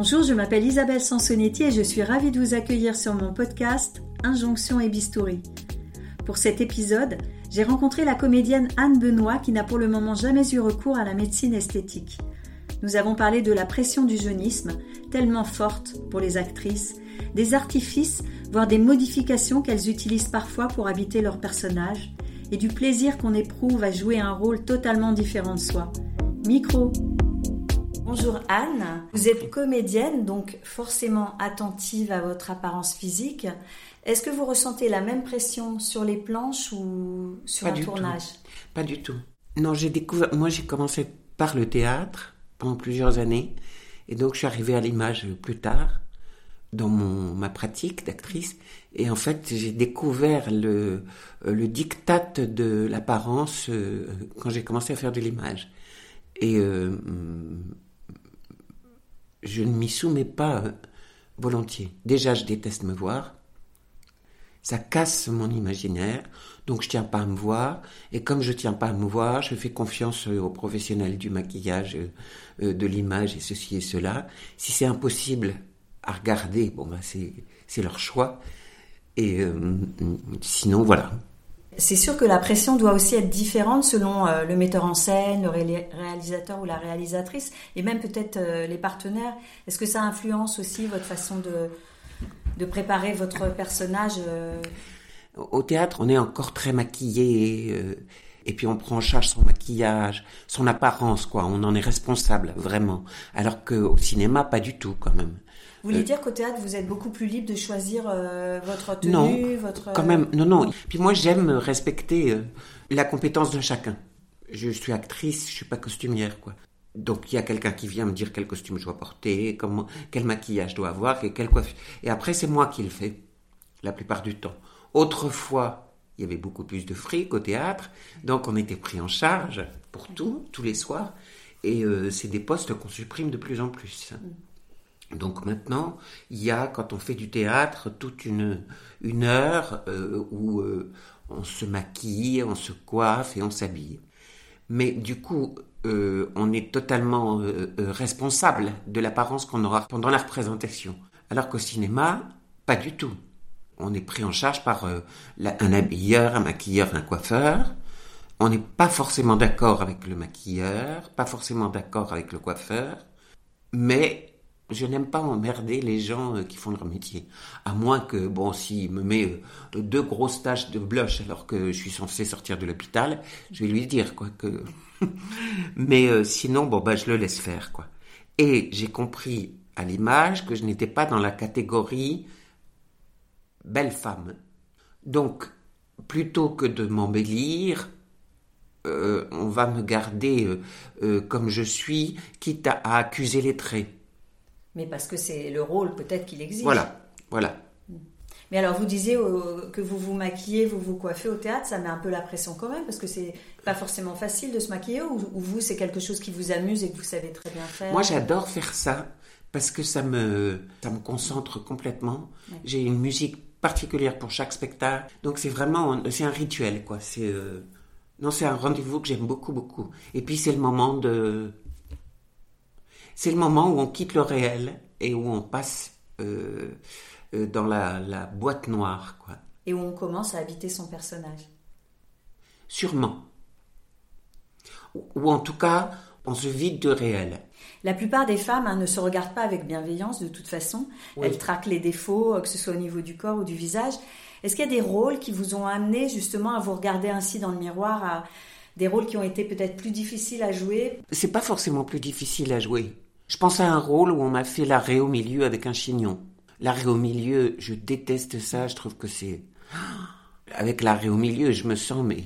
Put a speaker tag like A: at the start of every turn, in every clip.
A: Bonjour, je m'appelle Isabelle Sansonetti et je suis ravie de vous accueillir sur mon podcast Injonction et Bistouri. Pour cet épisode, j'ai rencontré la comédienne Anne Benoît qui n'a pour le moment jamais eu recours à la médecine esthétique. Nous avons parlé de la pression du jeunisme, tellement forte pour les actrices, des artifices, voire des modifications qu'elles utilisent parfois pour habiter leur personnage, et du plaisir qu'on éprouve à jouer un rôle totalement différent de soi. Micro Bonjour Anne, vous êtes comédienne, donc forcément attentive à votre apparence physique. Est-ce que vous ressentez la même pression sur les planches ou sur
B: Pas
A: un
B: du
A: tournage?
B: Pas du tout. Non, j'ai découvert. Moi, j'ai commencé par le théâtre pendant plusieurs années, et donc je suis arrivée à l'image plus tard dans mon ma pratique d'actrice. Et en fait, j'ai découvert le le diktat de l'apparence euh, quand j'ai commencé à faire de l'image. Et euh, je ne m'y soumets pas euh, volontiers. Déjà, je déteste me voir. Ça casse mon imaginaire, donc je tiens pas à me voir. Et comme je tiens pas à me voir, je fais confiance euh, aux professionnels du maquillage, euh, de l'image et ceci et cela. Si c'est impossible à regarder, bon ben c'est leur choix. Et sinon voilà.
A: C'est sûr que la pression doit aussi être différente selon euh, le metteur en scène, le ré- réalisateur ou la réalisatrice, et même peut-être euh, les partenaires. Est-ce que ça influence aussi votre façon de, de préparer votre personnage euh,
B: Au théâtre, on est encore très maquillé. et puis on prend en charge son maquillage, son apparence, quoi. On en est responsable, vraiment. Alors qu'au cinéma, pas du tout, quand même.
A: Vous voulez
B: Euh,
A: dire qu'au théâtre, vous êtes beaucoup plus libre de choisir euh, votre tenue,
B: Non,
A: votre...
B: Quand même, non, non. Puis moi, j'aime respecter euh, la compétence de chacun. Je suis actrice, je suis pas costumière, quoi. Donc il y a quelqu'un qui vient me dire quel costume je dois porter, comment, quel maquillage je dois avoir, et quelle coiffure. Et après, c'est moi qui le fais, la plupart du temps. Autrefois, il y avait beaucoup plus de fric au théâtre, donc on était pris en charge pour tout, tous les soirs. Et euh, c'est des postes qu'on supprime de plus en plus. Donc maintenant, il y a, quand on fait du théâtre, toute une, une heure euh, où euh, on se maquille, on se coiffe et on s'habille. Mais du coup, euh, on est totalement euh, euh, responsable de l'apparence qu'on aura pendant la représentation. Alors qu'au cinéma, pas du tout. On est pris en charge par la- un habilleur, un maquilleur, un coiffeur. On n'est pas forcément d'accord avec le maquilleur, pas forcément d'accord avec le coiffeur. Mais je n'aime pas emmerder les gens euh, qui font leur métier. À moins que, bon, s'il me met euh, deux grosses taches de blush alors que je suis censé sortir de l'hôpital, je vais lui dire, quoi, que... Mais euh, sinon, bon, bah, je le laisse faire, quoi. Et j'ai compris à l'image que je n'étais pas dans la catégorie belle femme. Donc, plutôt que de m'embellir, on va me garder comme je suis, quitte à accuser les traits.
A: Mais parce que c'est le rôle peut-être qu'il exige.
B: Voilà, voilà.
A: Mais alors vous disiez euh, que vous vous maquillez, vous vous coiffez au théâtre, ça met un peu la pression quand même, parce que c'est pas forcément facile de se maquiller, ou, ou vous c'est quelque chose qui vous amuse et que vous savez très bien faire?
B: Moi, j'adore faire ça parce que ça me, ça me concentre complètement. J'ai une musique particulière pour chaque spectacle, donc c'est vraiment, c'est un rituel, quoi. C'est, euh, non, c'est un rendez-vous que j'aime beaucoup, beaucoup. Et puis c'est le moment de, c'est le moment où on quitte le réel et où on passe euh, euh, dans la, la boîte noire, quoi.
A: Et où on commence à habiter son personnage.
B: Sûrement. Ou, ou en tout cas, on se vide de réel.
A: La plupart des femmes hein, ne se regardent pas avec bienveillance de toute façon.
B: Oui.
A: Elles traquent les défauts, euh, que ce soit au niveau du corps ou du visage. Est-ce qu'il y a des rôles qui vous ont amené justement à vous regarder ainsi dans le miroir, à des rôles qui ont été peut-être plus difficiles à jouer?
B: C'est pas forcément plus difficile à jouer. Je pense à un rôle où on m'a fait l'arrêt au milieu avec un chignon. L'arrêt au milieu, je déteste ça, je trouve que c'est... Avec l'arrêt au milieu, je me sens mais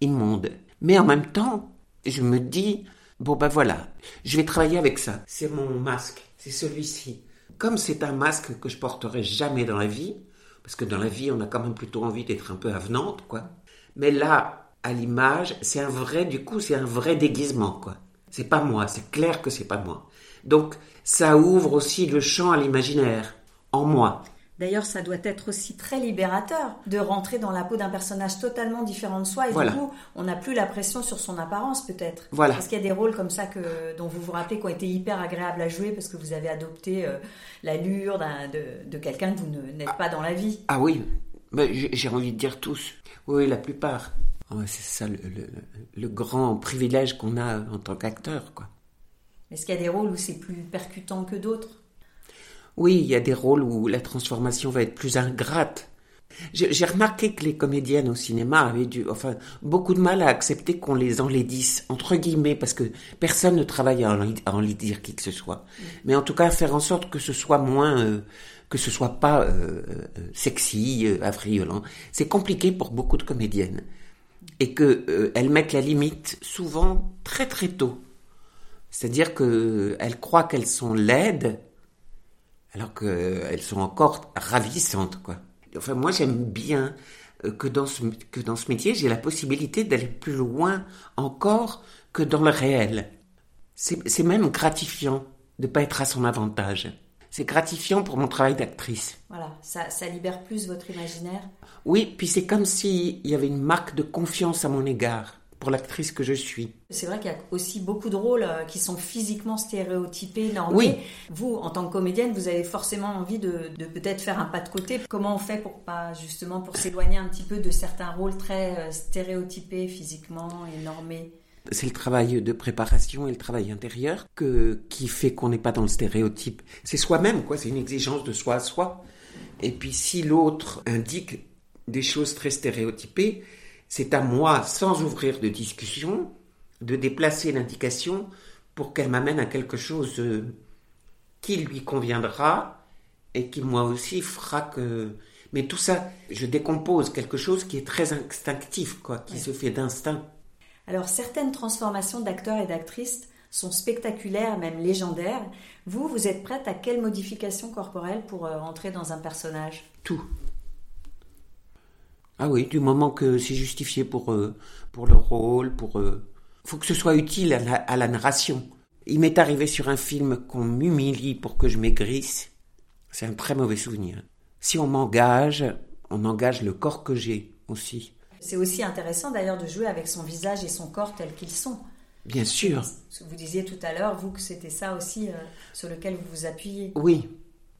B: immonde. Mais en même temps, je me dis, bon ben voilà, je vais travailler avec ça. C'est mon masque, c'est celui-ci. Comme c'est un masque que je porterai jamais dans la vie, parce que dans la vie, on a quand même plutôt envie d'être un peu avenante, quoi. Mais là, à l'image, c'est un vrai, du coup, c'est un vrai déguisement, quoi. C'est pas moi, c'est clair que c'est pas moi. Donc, ça ouvre aussi le champ à l'imaginaire, en moi.
A: D'ailleurs, ça doit être aussi très libérateur de rentrer dans la peau d'un personnage totalement différent de soi. Et du coup, on n'a plus la pression sur son apparence, peut-être.
B: Voilà.
A: Parce qu'il y a des rôles comme ça que, dont vous vous rappelez qui ont été hyper agréables à jouer parce que vous avez adopté euh, l'allure de, de quelqu'un que vous n'êtes ah. pas dans la vie.
B: Ah oui, j'ai envie de dire tous. Oui, la plupart. Ah c'est ça le, le, grand privilège qu'on a en tant qu'acteur, quoi.
A: Est-ce qu'il y a des rôles où c'est plus percutant que d'autres?
B: Oui, il y a des rôles où la transformation va être plus ingrate. J'ai remarqué que les comédiennes au cinéma avaient dû, enfin, beaucoup de mal à accepter qu'on les enlaidisse, entre guillemets, parce que personne ne travaille à enlaidir qui que ce soit. Mm. Mais en tout cas, faire en sorte que ce soit moins, euh, que ce soit pas euh, euh, sexy, affriolant. C'est compliqué pour beaucoup de comédiennes. Et que elles mettent la limite souvent très très tôt. C'est-à-dire qu'elles croient qu'elles sont laides alors qu'elles sont encore ravissantes, quoi. Enfin, moi, j'aime bien euh, que dans ce, que dans ce métier, j'ai la possibilité d'aller plus loin encore que dans le réel. C'est même gratifiant de ne pas être à son avantage. C'est gratifiant pour mon travail d'actrice.
A: Voilà, ça, ça libère plus votre imaginaire.
B: Oui, puis c'est comme s'il y avait une marque de confiance à mon égard pour l'actrice que je suis.
A: C'est vrai qu'il y a aussi beaucoup de rôles euh, qui sont physiquement stéréotypés, normés.
B: Oui.
A: Vous, en tant que comédienne, vous avez forcément envie de, peut-être faire un pas de côté. Comment on fait pour pas justement pour s'éloigner un petit peu de certains rôles très euh, stéréotypés physiquement et normés?
B: C'est le travail de préparation et le travail intérieur que, qui fait qu'on n'est pas dans le stéréotype. C'est soi-même, quoi. C'est une exigence de soi à soi. Et puis si l'autre indique des choses très stéréotypées, c'est à moi, sans ouvrir de discussion, de déplacer l'indication pour qu'elle m'amène à quelque chose euh, qui lui conviendra et qui moi aussi fera que... Mais tout ça, je décompose quelque chose qui est très instinctif, quoi, qui se fait d'instinct.
A: Alors certaines transformations d'acteurs et d'actrices sont spectaculaires, même légendaires. Vous, vous êtes prête à quelle modification corporelle pour euh, entrer dans un personnage?
B: Tout. Ah oui, du moment que c'est justifié pour, euh, pour le rôle, pour... Euh, faut que ce soit utile à la, narration. Il m'est arrivé sur un film qu'on m'humilie pour que je maigrisse. C'est un très mauvais souvenir. Si on m'engage, on engage le corps que j'ai aussi.
A: C'est aussi intéressant d'ailleurs de jouer avec son visage et son corps tels qu'ils sont.
B: Bien sûr.
A: Vous disiez tout à l'heure, vous, que c'était ça aussi euh, sur lequel vous vous appuyez.
B: Oui,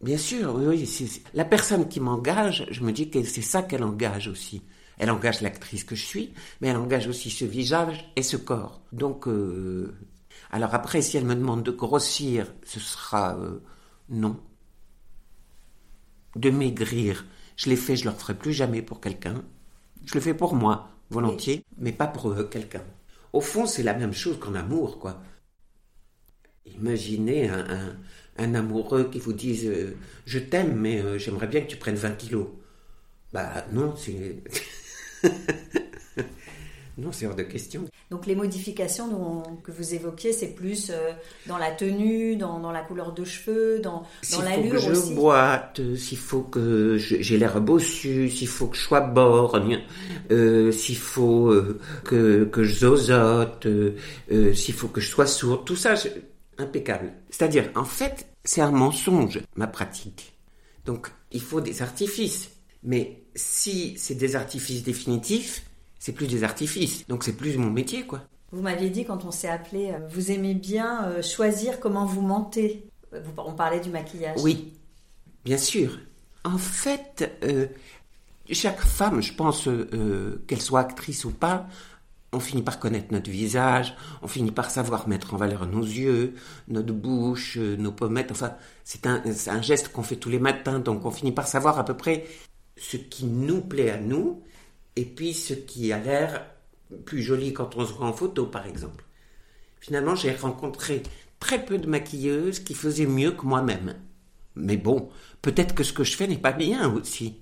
B: Bien sûr, oui, La personne qui m'engage, je me dis que c'est ça qu'elle engage aussi. Elle engage l'actrice que je suis, mais elle engage aussi ce visage et ce corps. Donc, euh, alors après, si elle me demande de grossir, ce sera euh, non. De maigrir, je l'ai fait, je ne le ferai plus jamais pour quelqu'un. Je le fais pour moi, volontiers, mais pas pour euh, quelqu'un. Au fond, c'est la même chose qu'en amour, quoi. Imaginez un un amoureux qui vous dise euh, je t'aime mais euh, j'aimerais bien que tu prennes 20 kilos. Bah non, c'est non, c'est hors de question.
A: Donc les modifications que vous évoquiez, c'est plus euh, dans la tenue, dans, la couleur de cheveux, dans, dans l'allure
B: aussi. S'il faut que je boite, s'il faut que j'ai l'air bossu, s'il faut que je sois borgne, s'il faut que, que je zozote, s'il faut que je sois sourde, tout ça, impeccable. C'est-à-dire, en fait, c'est un mensonge, ma pratique. Donc, il faut des artifices. Mais si c'est des artifices définitifs, c'est plus des artifices. Donc, c'est plus mon métier, quoi.
A: Vous m'aviez dit quand on s'est appelé, euh, vous aimez bien euh, choisir comment vous mentez. On parlait du maquillage.
B: Oui, bien sûr. En fait, euh, chaque femme, je pense, qu'elle soit actrice ou pas, on finit par connaître notre visage, on finit par savoir mettre en valeur nos yeux, notre bouche, nos pommettes. Enfin, c'est un, un, geste qu'on fait tous les matins, donc on finit par savoir à peu près ce qui nous plaît à nous, et puis ce qui a l'air plus joli quand on se voit en photo, par exemple. Finalement, j'ai rencontré très peu de maquilleuses qui faisaient mieux que moi-même. Mais bon, peut-être que ce que je fais n'est pas bien aussi.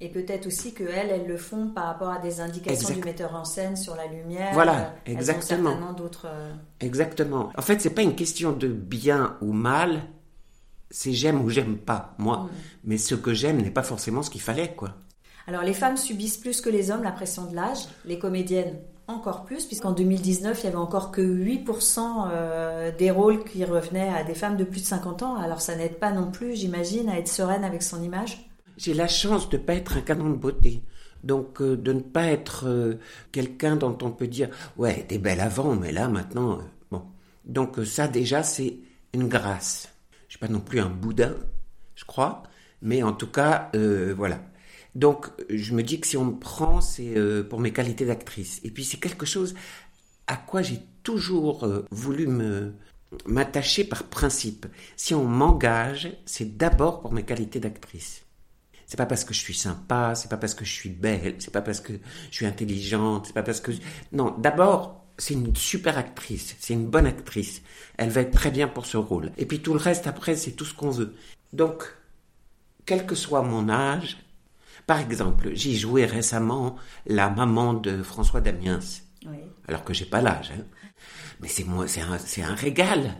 A: Et peut-être aussi qu'elles, elles le font par rapport à des indications du metteur en scène sur la lumière.
B: Voilà, exactement.
A: certainement d'autres. Euh,
B: exactement. En fait, c'est pas une question de bien ou mal. C'est j'aime ou j'aime pas, moi. Mm. Mais ce que j'aime n'est pas forcément ce qu'il fallait, quoi.
A: Alors, les femmes subissent plus que les hommes la pression de l'âge. Les comédiennes encore plus, puisqu'en 2019, il y avait encore que 8% euh, des rôles qui revenaient à des femmes de plus de 50 ans. Alors, ça n'aide pas non plus, j'imagine, à être sereine avec son image?
B: J'ai la chance de ne pas être un canon de beauté. Donc euh, de ne pas être euh, quelqu'un dont on peut dire ouais t'es belle avant mais là maintenant euh, bon donc ça déjà c'est une grâce. Je suis pas non plus un bouddha je crois mais en tout cas voilà. Donc je me dis que si on me prend c'est pour mes qualités d'actrice. Et puis c'est quelque chose à quoi j'ai toujours voulu me m'attacher par principe. Si on m'engage c'est d'abord pour mes qualités d'actrice c'est pas parce que je suis sympa, c'est pas parce que je suis belle, c'est pas parce que je suis intelligente, c'est pas parce que non. D'abord, c'est une super actrice, c'est une bonne actrice. Elle va être très bien pour ce rôle. Et puis tout le reste après, c'est tout ce qu'on veut. Donc, quel que soit mon âge, par exemple, j'ai joué récemment la maman de François Damiens. Oui. Alors que j'ai pas l'âge. Hein. Mais c'est moi, c'est un, c'est un régal.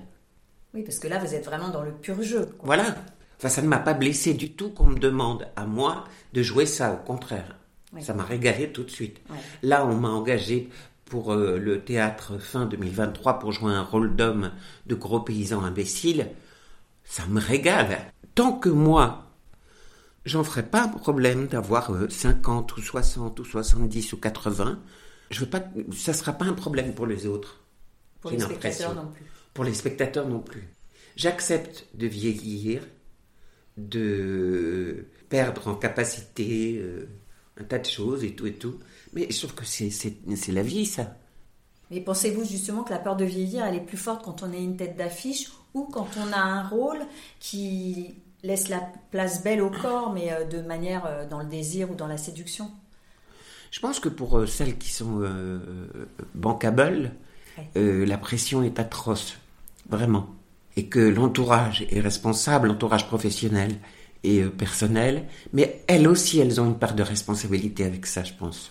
A: Oui, parce que là, vous êtes vraiment dans le pur jeu.
B: Voilà. Enfin, ça ne m'a pas blessé du tout qu'on me demande à moi de jouer ça, au contraire. Ça m'a régalé tout de suite. Là, on m'a engagé pour euh, le théâtre fin 2023 pour jouer un rôle d'homme de gros paysans imbéciles. Ça me régale. Tant que moi, j'en ferai pas un problème d'avoir 50 euh, ou 60 ou 70 ou 80, je veux pas, ça sera pas un problème pour les autres.
A: Pour les spectateurs non plus.
B: Pour les spectateurs non plus. J'accepte de vieillir de perdre en capacité euh, un tas de choses et tout et tout. Mais je trouve que c'est la vie, ça.
A: Mais pensez-vous justement que la peur de vieillir, elle est plus forte quand on est une tête d'affiche ou quand on a un rôle qui laisse la place belle au corps, mais euh, de manière euh, dans le désir ou dans la séduction?
B: Je pense que pour celles qui sont bancables, la pression est atroce, vraiment et que l'entourage est responsable, l'entourage professionnel et euh, personnel, mais elles aussi, elles ont une part de responsabilité avec ça, je pense.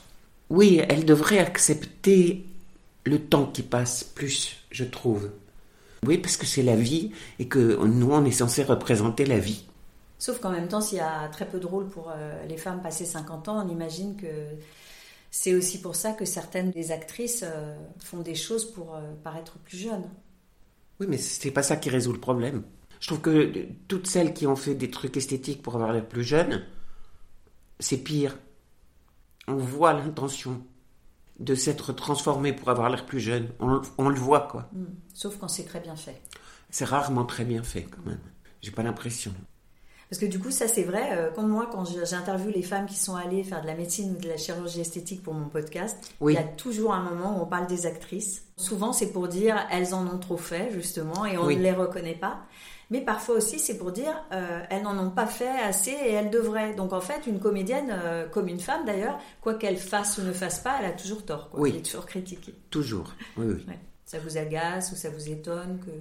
B: Oui, elles devraient accepter le temps qui passe plus, je trouve. Oui, parce que c'est la vie et que nous, on est censé représenter la vie.
A: Sauf qu'en même temps, s'il y a très peu de rôles pour euh, les femmes passées 50 ans, on imagine que c'est aussi pour ça que certaines des actrices euh, font des choses pour paraître plus jeunes.
B: Oui, mais c'est pas ça qui résout le problème. Je trouve que toutes celles qui ont fait des trucs esthétiques pour avoir l'air plus jeune, c'est pire. On voit l'intention de s'être transformé pour avoir l'air plus jeune. On, le voit, quoi. Hmm.
A: Sauf quand c'est très bien fait.
B: C'est rarement très bien fait, quand même. J'ai pas l'impression.
A: Parce que du coup, ça c'est vrai, euh, comme moi, quand j'interviewe les femmes qui sont allées faire de la médecine ou de la chirurgie esthétique pour mon podcast, il y a toujours un moment où on parle des actrices. Souvent, c'est pour dire elles en ont trop fait, justement, et on ne les reconnaît pas. Mais parfois aussi, c'est pour dire euh, elles n'en ont pas fait assez et elles devraient. Donc en fait, une comédienne, euh, comme une femme d'ailleurs, quoi qu'elle fasse ou ne fasse pas, elle a toujours tort. Quoi. Elle est toujours critiquée.
B: Toujours, oui, oui.
A: Ça vous agace ou ça vous étonne que...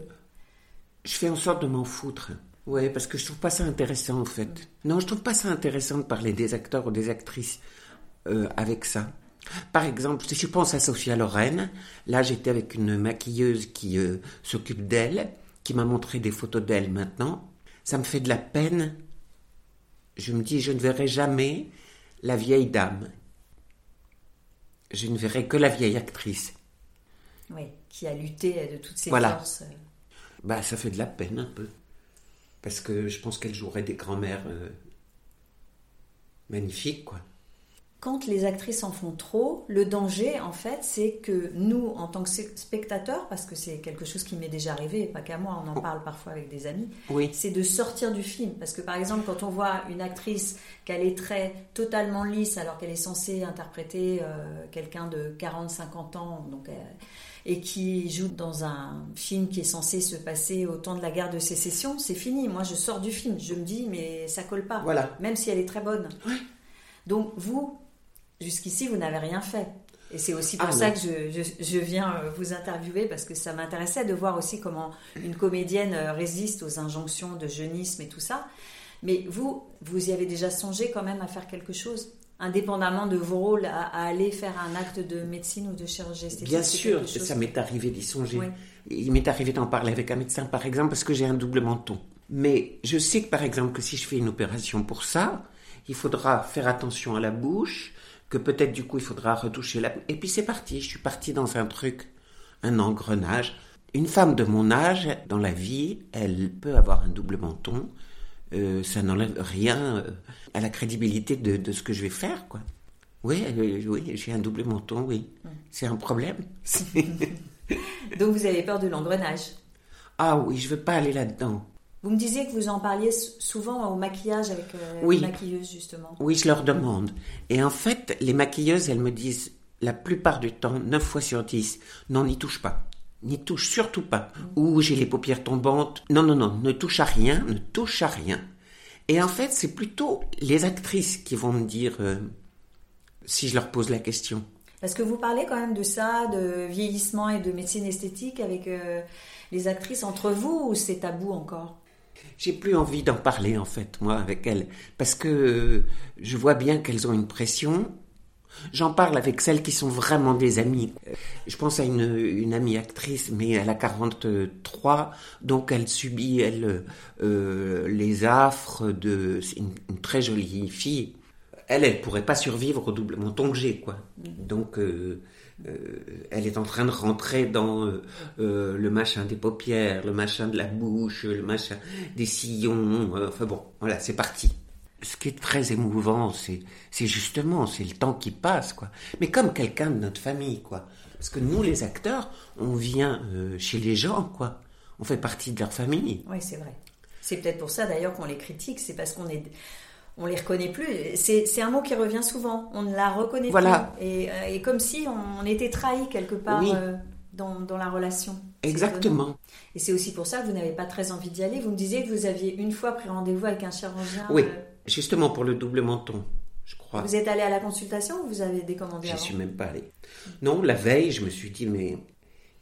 B: Je fais en sorte de m'en foutre. Oui, parce que je trouve pas ça intéressant en fait. Non, je trouve pas ça intéressant de parler des acteurs ou des actrices euh, avec ça. Par exemple, si je pense à Sophia Loren, là j'étais avec une maquilleuse qui euh, s'occupe d'elle, qui m'a montré des photos d'elle maintenant. Ça me fait de la peine. Je me dis, je ne verrai jamais la vieille dame. Je ne verrai que la vieille actrice.
A: Oui, qui a lutté de toutes ses voilà. forces.
B: Bah, ça fait de la peine un peu parce que je pense qu'elle jouerait des grand-mères euh, magnifiques, quoi.
A: Quand les actrices en font trop, le danger, en fait, c'est que nous, en tant que spectateurs, parce que c'est quelque chose qui m'est déjà arrivé, pas qu'à moi, on en oh. parle parfois avec des amis,
B: oui.
A: c'est de sortir du film. Parce que, par exemple, quand on voit une actrice qu'elle est très totalement lisse, alors qu'elle est censée interpréter euh, quelqu'un de 40-50 ans, donc et qui joue dans un film qui est censé se passer au temps de la guerre de sécession, c'est fini. Moi, je sors du film. Je me dis, mais ça colle pas.
B: Voilà.
A: Même si elle est très bonne. Donc, vous, jusqu'ici, vous n'avez rien fait. Et c'est aussi pour ah, ça que je, je, viens euh, vous interviewer, parce que ça m'intéressait de voir aussi comment une comédienne euh, résiste aux injonctions de jeunisme et tout ça. Mais vous, vous y avez déjà songé quand même à faire quelque chose? Indépendamment de vos rôles, à, aller faire un acte de médecine ou de chirurgie esthétique
B: Bien sûr, ça m'est arrivé d'y songer. Il m'est arrivé d'en parler avec un médecin, par exemple, parce que j'ai un double menton. Mais je sais que, par exemple, que si je fais une opération pour ça, il faudra faire attention à la bouche, que peut-être du coup il faudra retoucher la... Et puis c'est parti, je suis parti dans un truc, un engrenage. Une femme de mon âge, dans la vie, elle peut avoir un double menton, euh, ça n'enlève rien euh, à la crédibilité de, de, ce que je vais faire, quoi. Oui, euh, oui, j'ai un double menton, oui. C'est un problème.
A: Donc vous avez peur de l'engrenage
B: Ah oui, je veux pas aller là-dedans.
A: Vous me disiez que vous en parliez souvent au maquillage avec les maquilleuses, justement.
B: Oui, je leur demande. Et en fait, les maquilleuses, elles me disent la plupart du temps, 9 fois sur 10, non, n'y touche pas. N'y touche surtout pas. Ou j'ai les paupières tombantes. Non, non, non, ne touche à rien, ne touche à rien. Et en fait, c'est plutôt les actrices qui vont me dire euh, si je leur pose la question.
A: Parce que vous parlez quand même de ça, de vieillissement et de médecine esthétique avec euh, les actrices entre vous ou c'est tabou encore?
B: J'ai plus envie d'en parler en fait, moi, avec elles, parce que euh, je vois bien qu'elles ont une pression. J'en parle avec celles qui sont vraiment des amies. Je pense à une, amie actrice, mais elle a 43, donc elle subit, elle, euh, les affres de... une, une, très jolie fille. Elle, elle pourrait pas survivre au double menton que j'ai, quoi. Donc, euh, euh, elle est en train de rentrer dans le machin des paupières, le machin de la bouche, le machin des sillons. enfin bon, voilà, c'est parti. Ce qui est très émouvant, c'est, c'est justement, c'est le temps qui passe, quoi. Mais comme quelqu'un de notre famille, quoi. Parce que nous, les acteurs, on vient chez les gens, quoi. On fait partie de leur famille.
A: Oui, c'est vrai. C'est peut-être pour ça d'ailleurs qu'on les critique, c'est parce qu'on est on les reconnaît plus. C'est un mot qui revient souvent. On ne la reconnaît
B: voilà.
A: plus. Et, euh, et, comme si on était trahi quelque part euh, dans, dans, la relation.
B: Exactement.
A: Et c'est aussi pour ça que vous n'avez pas très envie d'y aller. Vous me disiez que vous aviez une fois pris rendez-vous avec un chirurgien.
B: Oui, euh, justement pour le double menton. Je crois.
A: Vous êtes allé à la consultation ou vous avez décommandé
B: Je suis même pas allé. Non, la veille, je me suis dit, mais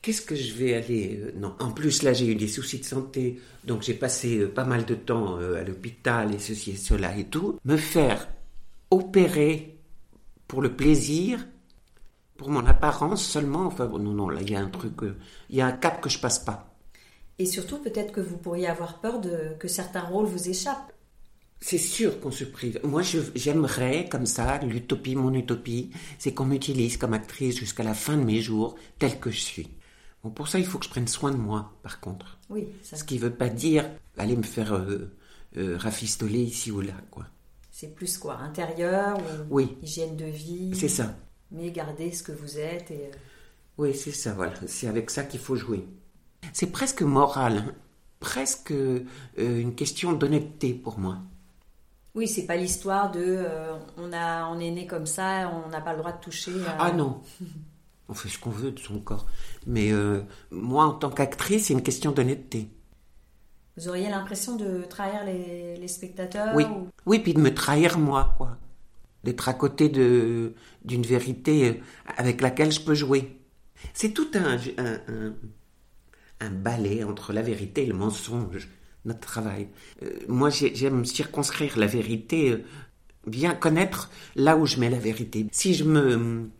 B: qu'est-ce que je vais aller euh, Non, en plus là j'ai eu des soucis de santé, donc j'ai passé euh, pas mal de temps euh, à l'hôpital et ceci et cela et tout. Me faire opérer pour le plaisir, pour mon apparence seulement. Enfin non non, là il y a un truc, il y a un cap que je passe pas.
A: Et surtout peut-être que vous pourriez avoir peur de que certains rôles vous échappent.
B: C'est sûr qu'on se prive. Moi, j'aimerais, comme ça, l'utopie, mon utopie, c'est qu'on m'utilise comme actrice jusqu'à la fin de mes jours, telle que je suis pour ça, il faut que je prenne soin de moi, par contre.
A: Oui.
B: Ce qui ne veut pas dire aller me faire euh, euh, rafistoler ici ou là, quoi.
A: C'est plus quoi, intérieur ou
B: oui.
A: hygiène de vie.
B: C'est ça.
A: Mais garder ce que vous êtes et. Euh,
B: oui, c'est ça. Voilà, c'est avec ça qu'il faut jouer. C'est presque moral, hein. presque une question d'honnêteté pour moi.
A: Oui, c'est pas l'histoire de on a on est né comme ça, on n'a pas le droit de toucher.
B: Ah non. on fait ce qu'on veut de son corps. Mais euh, moi, en tant qu'actrice, c'est une question d'honnêteté.
A: Vous auriez l'impression de trahir les, spectateurs
B: Oui, oui, puis de me trahir moi, quoi. D'être à côté de d'une vérité euh, avec laquelle je peux jouer. C'est tout un, un, un, balai entre la vérité et le mensonge, notre travail. Euh, moi, j'aime circonscrire la vérité, bien connaître là où je mets la vérité. Si je me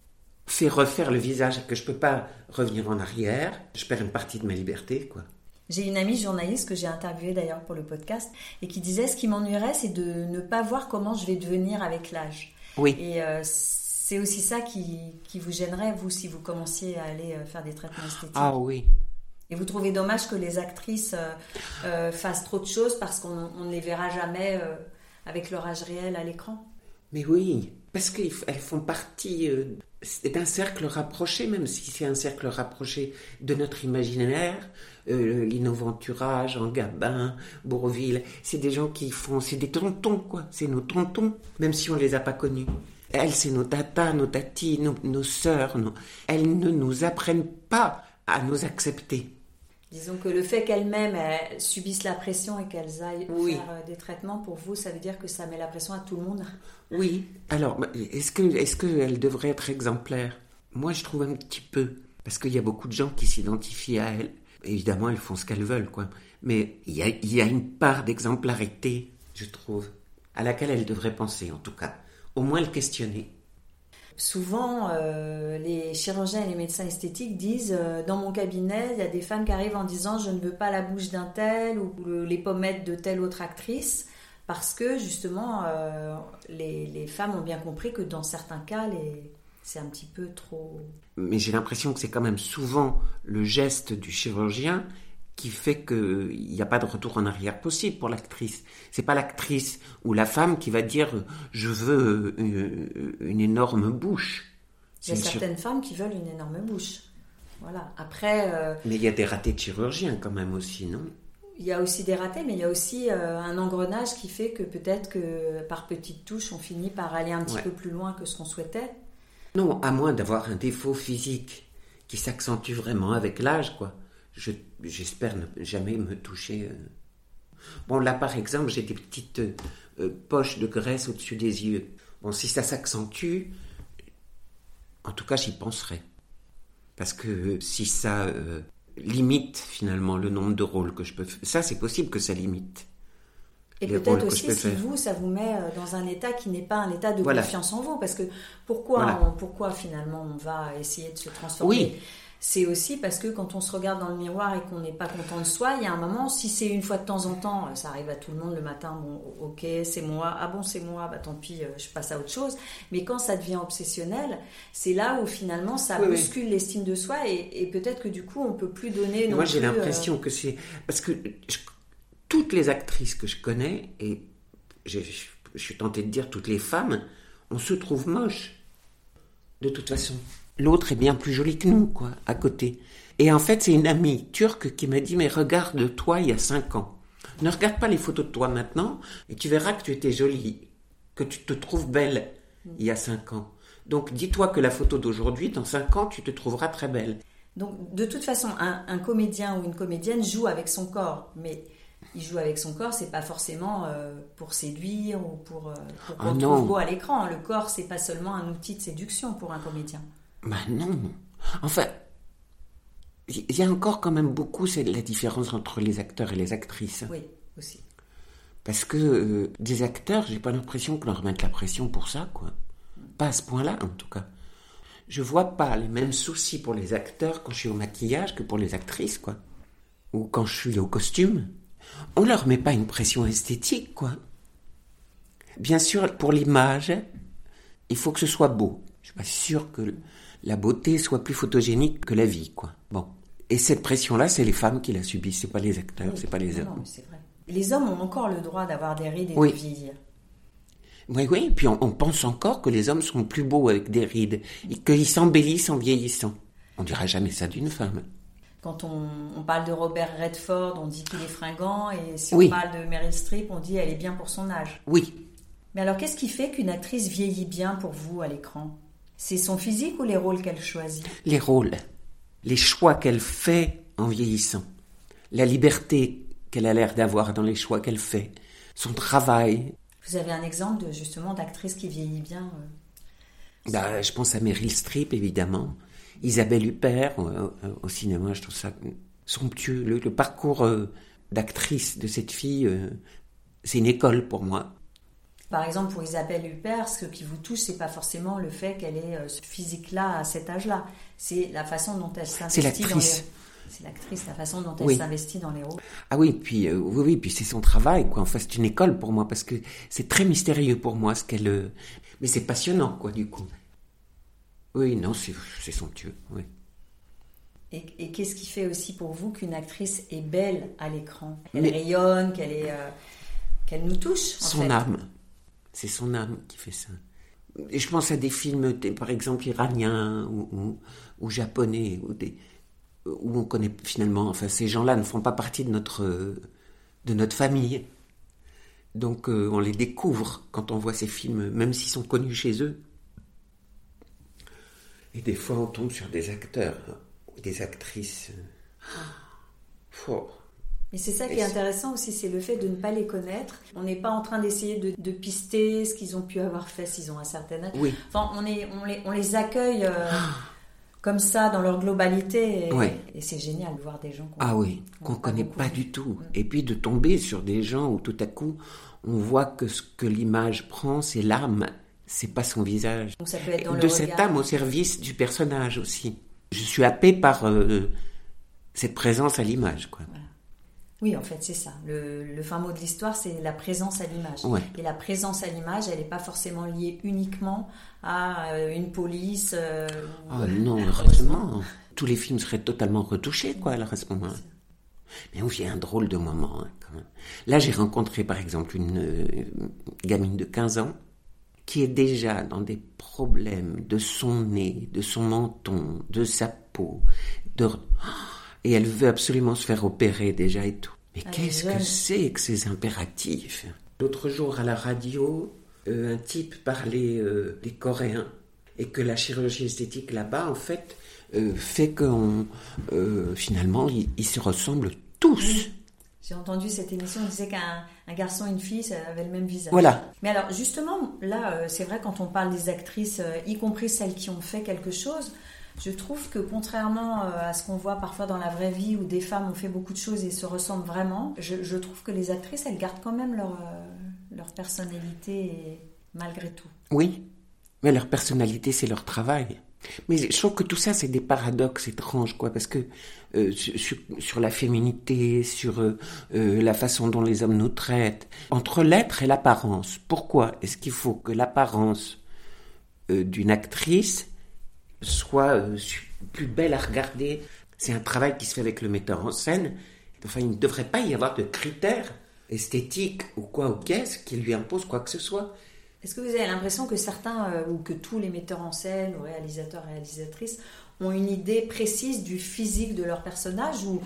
B: fait refaire le visage et que je peux pas revenir en arrière, je perds une partie de ma liberté, quoi.
A: J'ai une amie journaliste que j'ai interviewée d'ailleurs pour le podcast et qui disait ce qui m'ennuierait, c'est de ne pas voir comment je vais devenir avec l'âge.
B: Oui.
A: Et euh, c'est aussi ça qui, qui, vous gênerait, vous, si vous commenciez à aller euh, faire des traitements esthétiques.
B: Ah oui.
A: Et vous trouvez dommage que les actrices euh, fassent trop de choses parce qu'on ne les verra jamais avec leur âge réel à l'écran
B: Mais oui, parce qu'elles font partie c'est un cercle rapproché, même si c'est un cercle rapproché de notre imaginaire. Euh, L'Innoventurage, en Gabin, Bourville, c'est des gens qui font, c'est des tontons, quoi. C'est nos tontons, même si on les a pas connus. Elles, c'est nos tatas, nos tatis, nos sœurs. Elles ne nous apprennent pas à nous accepter.
A: Disons que le fait qu'elles-mêmes subissent la pression et qu'elles aillent faire euh, des traitements, pour vous, ça veut dire que ça met la pression à tout le monde?
B: Oui. Alors, bah, est-ce que est-ce qu'elles devraient être exemplaires Moi, je trouve un petit peu. Parce qu'il y a beaucoup de gens qui s'identifient à elles. Évidemment, elles font ce qu'elles veulent, quoi. Mais il y a, il y a une part d'exemplarité, je trouve, à laquelle elles devraient penser, en tout cas. Au moins le questionner.
A: Souvent, euh, les chirurgiens et les médecins esthétiques disent euh, dans mon cabinet, il y a des femmes qui arrivent en disant je ne veux pas la bouche d'un tel ou les pommettes de telle autre actrice, parce que justement, euh, les, femmes ont bien compris que dans certains cas, c'est un petit peu trop.
B: Mais j'ai l'impression que c'est quand même souvent le geste du chirurgien qui fait qu'il n'y a pas de retour en arrière possible pour l'actrice. C'est pas l'actrice ou la femme qui va dire je veux une, une énorme bouche.
A: Il y a certaines femmes qui veulent une énorme bouche. Voilà. Après. euh,
B: Mais il y a des ratés de chirurgiens quand même aussi, non?
A: il y a aussi des ratés, mais il y a aussi euh, un engrenage qui fait que peut-être que par petites touches, on finit par aller un petit
B: Ouais.
A: peu plus loin que ce qu'on souhaitait.
B: Non, à moins d'avoir un défaut physique qui s'accentue vraiment avec l'âge, quoi. Je- J'espère ne jamais me toucher. euh. Bon, là, par exemple, j'ai des petites euh, euh, poches de graisse au-dessus des yeux. Bon, si ça s'accentue, en tout cas, j'y penserai. Parce que euh, si ça euh, limite finalement le nombre de rôles que je peux faire, ça, c'est possible que ça limite.
A: Et peut-être aussi si
B: faire.
A: vous, ça vous met dans un état qui n'est pas un état de
B: Voilà.
A: confiance en vous. Parce que pourquoi,
B: Voilà.
A: on- pourquoi finalement on va essayer de se transformer
B: Oui.
A: C'est aussi parce que quand on se regarde dans le miroir et qu'on n'est pas content de soi, il y a un moment, si c'est une fois de temps en temps, ça arrive à tout le monde le matin, bon ok c'est moi, ah bon c'est moi, bah tant pis, euh, je passe à autre chose. Mais quand ça devient obsessionnel, c'est là où finalement ça
B: Oui, oui.
A: bouscule l'estime de soi et, et peut-être que du coup on peut plus donner. Non
B: moi, j'ai
A: euh,
B: l'impression que c'est. Parce que je- toutes les actrices que je connais, et je, suis tentée de dire toutes les femmes, on se trouve moche. De toute façon. L'autre est bien plus jolie que nous, quoi, à côté. Et en fait, c'est une amie turque qui m'a dit Mais regarde toi il y a cinq ans. Ne regarde pas les photos de toi maintenant, et tu verras que tu étais jolie, que tu te trouves belle il y a cinq ans. Donc dis-toi que la photo d'aujourd'hui, dans cinq ans, tu te trouveras très belle.
A: Donc, de toute façon, un, un comédien ou une comédienne joue avec son corps, mais il joue avec son corps, c'est pas forcément euh, pour séduire ou pour, euh, pour qu'on
B: Ah
A: trouve beau à l'écran. Le corps, c'est pas seulement un outil de séduction pour un comédien.
B: Bah non. Enfin, il y a encore quand même beaucoup c'est la différence entre les acteurs et les actrices.
A: Oui, aussi.
B: Parce que euh, des acteurs, j'ai pas l'impression qu'on leur mette la pression pour ça, quoi. Pas à ce point-là, en tout cas. Je vois pas les mêmes soucis pour les acteurs quand je suis au maquillage que pour les actrices, quoi. Ou quand je suis au costume. On leur met pas une pression esthétique, quoi. Bien sûr, pour l'image, il faut que ce soit beau. Je suis pas sûr que la beauté soit plus photogénique que la vie, quoi. Bon. Et cette pression-là, c'est les femmes qui la subissent, c'est pas les acteurs, c'est pas les hommes.
A: non, mais c'est vrai. Les hommes ont encore le droit d'avoir des rides et
B: Oui.
A: de vieillir.
B: Oui, oui, puis on, on pense encore que les hommes sont plus beaux avec des rides, et qu'ils s'embellissent en vieillissant. On dira jamais ça d'une femme.
A: Quand on, on parle de Robert Redford, on dit qu'il est fringant, et si
B: Oui.
A: on parle de Meryl Streep, on dit elle est bien pour son âge.
B: Oui,
A: Mais alors, qu'est-ce qui fait qu'une actrice vieillit bien pour vous à l'écran? C'est son physique ou les rôles qu'elle choisit
B: les rôles, les choix qu'elle fait en vieillissant, la liberté qu'elle a l'air d'avoir dans les choix qu'elle fait, son travail.
A: Vous avez un exemple de justement d'actrice qui vieillit bien euh,
B: Bah, je pense à Meryl Streep, évidemment. Isabelle Huppert, euh, euh, au cinéma, je trouve ça somptueux. Le, le parcours d'actrice de cette fille, c'est une école pour moi.
A: Par exemple, pour Isabelle Huppert, ce qui vous touche, c'est pas forcément le fait qu'elle ait euh, ce physique-là à cet âge-là. C'est la façon dont elle s'investit dans les.
B: l'actrice.
A: C'est l'actrice, la façon dont elle
B: Oui.
A: s'investit dans les rôles.
B: Ah oui, puis euh, oui, oui, puis c'est son travail, quoi. Enfin, c'est une école pour moi parce que c'est très mystérieux pour moi ce qu'elle. euh, Mais c'est passionnant, quoi, du coup. Oui, non, c'est c'est somptueux. Oui.
A: Et, et qu'est-ce qui fait aussi pour vous qu'une actrice est belle à l'écran? Elle
B: Mais-
A: rayonne, qu'elle est, euh, qu'elle nous touche. En
B: Son
A: fait.
B: âme, c'est son âme qui fait ça. Et je pense à des films, par exemple iraniens ou, ou, ou japonais, ou des, où on connaît finalement. Enfin, ces gens-là ne font pas partie de notre de notre famille. Donc, euh, on les découvre quand on voit ces films, même s'ils sont connus chez eux. Et des fois, on tombe sur des acteurs ou des actrices. oh,
A: Mais c'est ça qui est intéressant aussi, c'est le fait de ne pas les connaître. On n'est pas en train d'essayer de, de pister ce qu'ils ont pu avoir fait s'ils ont un certain âge.
B: Oui.
A: Enfin, on, est, on, les, on les accueille euh, comme ça dans leur globalité. Et,
B: Ouais.
A: et c'est génial de voir des gens qu'on
B: Ah oui, qu'on
A: pas
B: connaît pas du tout. Et puis de tomber sur des gens où tout à coup, on voit que ce que l'image prend, c'est l'âme, c'est pas son visage.
A: Donc ça peut être dans le
B: de cette
A: regard.
B: âme au service du personnage aussi. Je suis happé par euh, cette présence à l'image, quoi.
A: Oui, en fait, c'est ça. Le, le fin mot de l'histoire, c'est la présence à l'image.
B: Ouais.
A: Et la présence à l'image, elle n'est pas forcément liée uniquement à euh, une police. euh,
B: Oh non, heureusement. Tous les films seraient totalement retouchés, quoi, alors à ce moment-là. Mais on vit un drôle de moment, hein, quand même. Là, j'ai rencontré, par exemple, une euh, gamine de 15 ans qui est déjà dans des problèmes de son nez, de son menton, de sa peau, de... et elle veut absolument se faire opérer déjà et tout. Mais qu'est-ce que c'est que ces impératifs? L'autre jour à la radio, euh, un type parlait euh, des Coréens et que la chirurgie esthétique là-bas, en fait, euh, fait que finalement, ils, se ressemblent tous.
A: J'ai entendu cette émission, on disait qu'un garçon et une fille ça avait le même visage.
B: Voilà.
A: Mais alors justement, là, c'est vrai quand on parle des actrices, y compris celles qui ont fait quelque chose, je trouve que contrairement à ce qu'on voit parfois dans la vraie vie où des femmes ont fait beaucoup de choses et se ressemblent vraiment, je, trouve que les actrices, elles gardent quand même leur, leur personnalité malgré tout.
B: Oui, mais leur personnalité, c'est leur travail. Mais je trouve que tout ça, c'est des paradoxes étranges, quoi, parce que euh, sur, la féminité, sur euh, euh, la façon dont les hommes nous traitent, entre l'être et l'apparence, pourquoi est-ce qu'il faut que l'apparence d'une actrice soit plus belle à regarder C'est un travail qui se fait avec le metteur en scène. Enfin, il ne devrait pas y avoir de critères esthétiques ou quoi ou qu'est-ce qui lui imposent quoi que ce soit.
A: Est-ce que vous avez l'impression que certains, euh, ou que tous les metteurs en scène, ou réalisateurs, réalisatrices, ont une idée précise du physique de leur personnage ou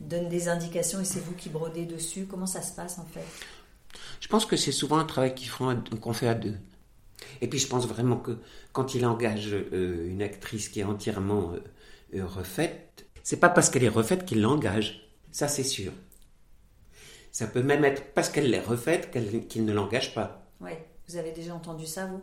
A: donnent des indications et c'est vous qui brodez dessus? Comment ça se passe en fait?
B: Je pense que c'est souvent un travail qu'on fait à deux. Et puis je pense vraiment que quand il engage euh, une actrice qui est entièrement euh, refaite, c'est pas parce qu'elle est refaite qu'il l'engage. Ça c'est sûr. Ça peut même être parce qu'elle l'est refaite qu'il ne l'engage pas.
A: Oui. Vous avez déjà entendu ça, vous?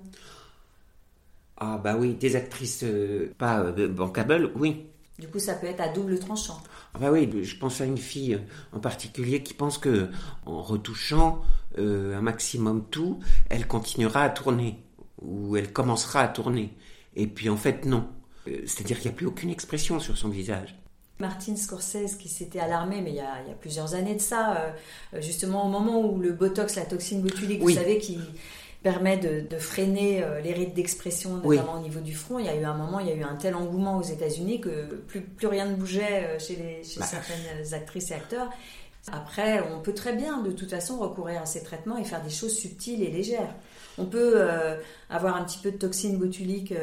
B: Ah, bah oui, des actrices euh, pas euh, bankable, oui.
A: Du coup, ça peut être à double tranchant.
B: Ah bah oui, je pense à une fille euh, en particulier qui pense que en retouchant un maximum tout, elle continuera à tourner ou elle commencera à tourner. Et puis en fait non. C'est-à-dire qu'il n'y a plus aucune expression sur son visage.
A: Martin Scorsese qui s'était alarmé, mais il y, a, plusieurs années de ça, justement au moment où le Botox, la toxine botulique, vous savez, qui, permet de, freiner euh, les rides d'expression, notamment au niveau du front. Il y a eu un moment, il y a eu un tel engouement aux États-Unis que plus, plus rien ne bougeait euh, chez, les, chez bah. certaines actrices et acteurs. Après, on peut très bien, de toute façon, recourir à ces traitements et faire des choses subtiles et légères. On peut euh, avoir un petit peu de toxine botulique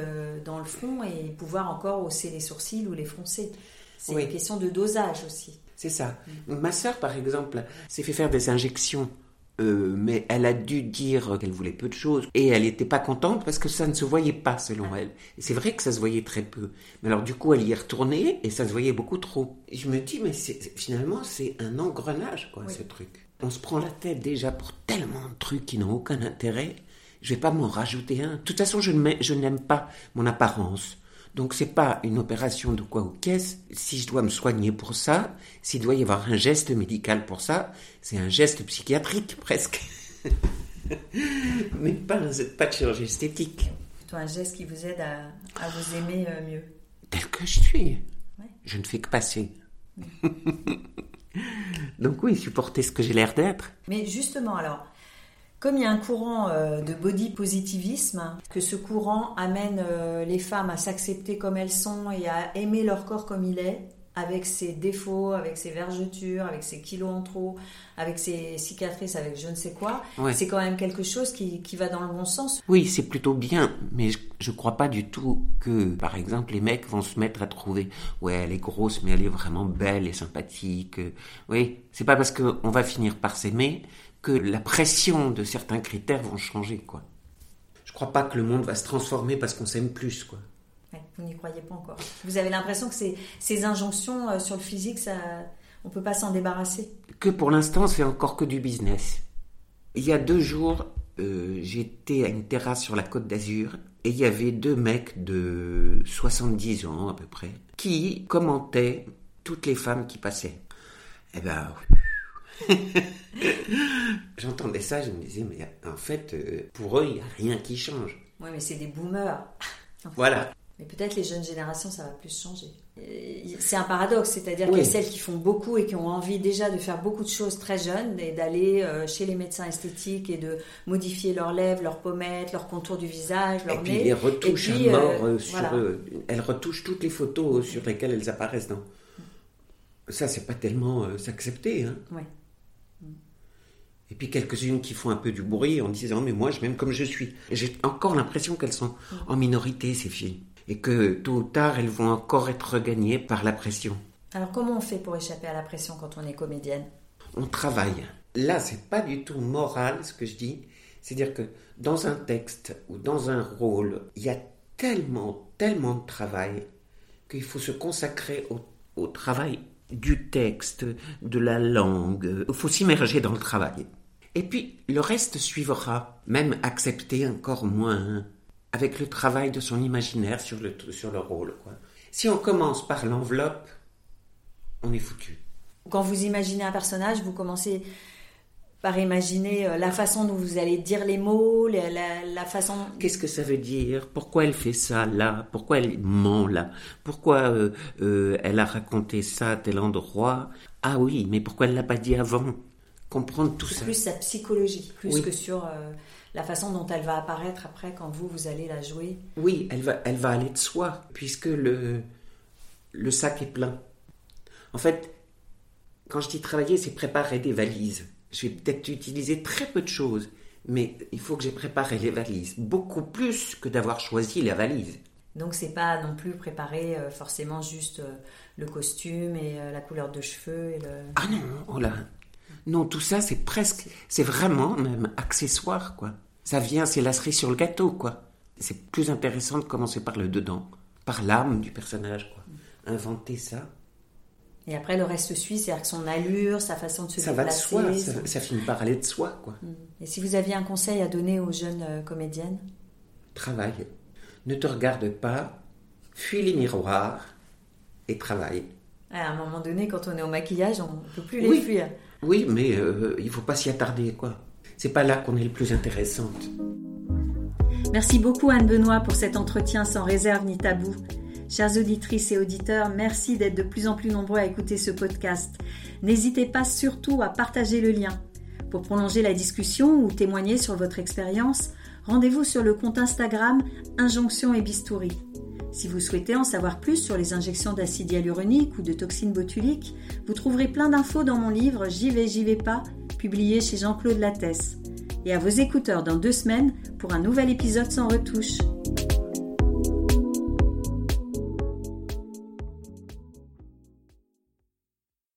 A: dans le front et pouvoir encore hausser les sourcils ou les froncer. C'est une question de dosage aussi.
B: C'est ça. Mm. Ma sœur, par exemple, s'est fait faire des injections euh, mais elle a dû dire qu'elle voulait peu de choses et elle n'était pas contente parce que ça ne se voyait pas selon elle. Et c'est vrai que ça se voyait très peu. Mais alors du coup, elle y est retournée et ça se voyait beaucoup trop. Et je me dis, mais finalement, c'est un engrenage, quoi, ce truc. On se prend la tête déjà pour tellement de trucs qui n'ont aucun intérêt. Je vais pas m'en rajouter un. De toute façon, je n'aime pas mon apparence. Donc c'est pas une opération de quoi ou qu'est-ce. Si je dois me soigner pour ça, s'il doit y avoir un geste médical pour ça, c'est un geste psychiatrique presque. Mais pas, pas de chirurgie esthétique.
A: Plutôt un geste qui vous aide à, vous aimer euh, mieux.
B: Tel que je suis. Je ne fais que passer. Donc oui, supporter ce que j'ai l'air d'être.
A: Mais justement, alors, comme il y a un courant euh, de body positivisme, que ce courant amène euh, les femmes à s'accepter comme elles sont et à aimer leur corps comme il est, avec ses défauts, avec ses vergetures, avec ses kilos en trop, avec ses cicatrices, avec je ne sais quoi, c'est quand même quelque chose qui, va dans le bon sens.
B: Oui, c'est plutôt bien, mais je ne crois pas du tout que, par exemple, les mecs vont se mettre à trouver, ouais, elle est grosse, mais elle est vraiment belle et sympathique. Oui, c'est pas parce qu'on va finir par s'aimer que la pression de certains critères vont changer, quoi. Je crois pas que le monde va se transformer parce qu'on s'aime plus, quoi.
A: vous n'y croyez pas encore. Vous avez l'impression que ces, ces injonctions euh, sur le physique, ça, on peut pas s'en débarrasser
B: Que pour l'instant, c'est encore que du business. Il y a deux jours, euh, j'étais à une terrasse sur la côte d'Azur et il y avait deux mecs de 70 ans à peu près qui commentaient toutes les femmes qui passaient. Eh ben, J'entendais ça, je me disais, mais en fait, euh, pour eux, il n'y a rien qui change.
A: Oui, mais c'est des boomers.
B: voilà.
A: Mais peut-être les jeunes générations, ça va plus changer. C'est un paradoxe, c'est-à-dire y a celles qui font beaucoup et qui ont envie déjà de faire beaucoup de choses très jeunes et d'aller euh, chez les médecins esthétiques et de modifier leurs lèvres, leurs pommettes, leurs contours du visage, leur
B: et
A: Puis
B: les retouches à mort euh, sur, elles retouchent toutes les photos sur lesquelles elles apparaissent dans. Ça, c'est pas tellement euh, s'accepter. Hein.
A: Ouais.
B: Et puis quelques-unes qui font un peu du bruit en disant mais moi je m'aime comme je suis. J'ai encore l'impression qu'elles sont en minorité ces filles et que tôt ou tard elles vont encore être regagnées par la pression.
A: Alors comment on fait pour échapper à la pression quand on est comédienne?
B: On travaille. Là c'est pas du tout moral ce que je dis. C'est-à-dire que dans un texte ou dans un rôle, il y a tellement, tellement de travail qu'il faut se consacrer au, au travail du texte, de la langue. Il faut s'immerger dans le travail. Et puis, le reste suivra, même accepter encore moins, avec le travail de son imaginaire sur le, sur le rôle. Quoi. Si on commence par l'enveloppe, on est foutu.
A: Quand vous imaginez un personnage, vous commencez par imaginer euh, la façon dont vous allez dire les mots, la, la- la façon...
B: Qu'est-ce que ça veut dire? Pourquoi elle fait ça là? Pourquoi elle ment là? Pourquoi euh, euh, elle a raconté ça à tel endroit? Ah oui, mais pourquoi elle l'a pas dit avant? Comprendre tout
A: C'est
B: ça.
A: plus sa psychologie, plus
B: Oui.
A: que sur euh, la façon dont elle va apparaître après quand vous, vous allez la jouer.
B: Oui, elle va, elle va aller de soi, puisque le, le sac est plein. En fait, quand je dis travailler, c'est préparer des valises. Je vais peut-être utiliser très peu de choses, mais il faut que j'ai préparé les valises. Beaucoup plus que d'avoir choisi la valise.
A: Donc c'est pas non plus préparer euh, forcément juste euh, le costume et euh, la couleur de cheveux et le...
B: Ah non, oh là. Non, tout ça, c'est presque, c'est vraiment même accessoire, quoi. Ça vient, c'est la cerise sur le gâteau, quoi. C'est plus intéressant de commencer par le dedans, par l'âme du personnage, quoi. Inventer ça,
A: Et après le reste suit, c'est-à-dire que son allure, sa façon de se
B: ça va de soi, ça, finit par aller de soi, quoi.
A: Et si vous aviez un conseil à donner aux jeunes euh, comédiennes?
B: Travaille. Ne te regarde pas, fuis les miroirs et travaille.
A: À un moment donné, quand on est au maquillage, on ne peut plus les
B: Oui.
A: fuir.
B: Oui, mais euh, il faut pas s'y attarder, quoi. C'est pas là qu'on est le plus intéressante.
A: Merci beaucoup Anne Benoît pour cet entretien sans réserve ni tabou. Chères auditrices et auditeurs, merci d'être de plus en plus nombreux à écouter ce podcast. N'hésitez pas surtout à partager le lien. Pour prolonger la discussion ou témoigner sur votre expérience, rendez-vous sur le compte Instagram Injonction et Bistouri. Si vous souhaitez en savoir plus sur les injections d'acide hyaluronique ou de toxines botuliques, vous trouverez plein d'infos dans mon livre J'y vais, j'y vais pas, publié chez Jean-Claude Lattès. Et à vos écouteurs dans deux semaines pour un nouvel épisode sans retouche.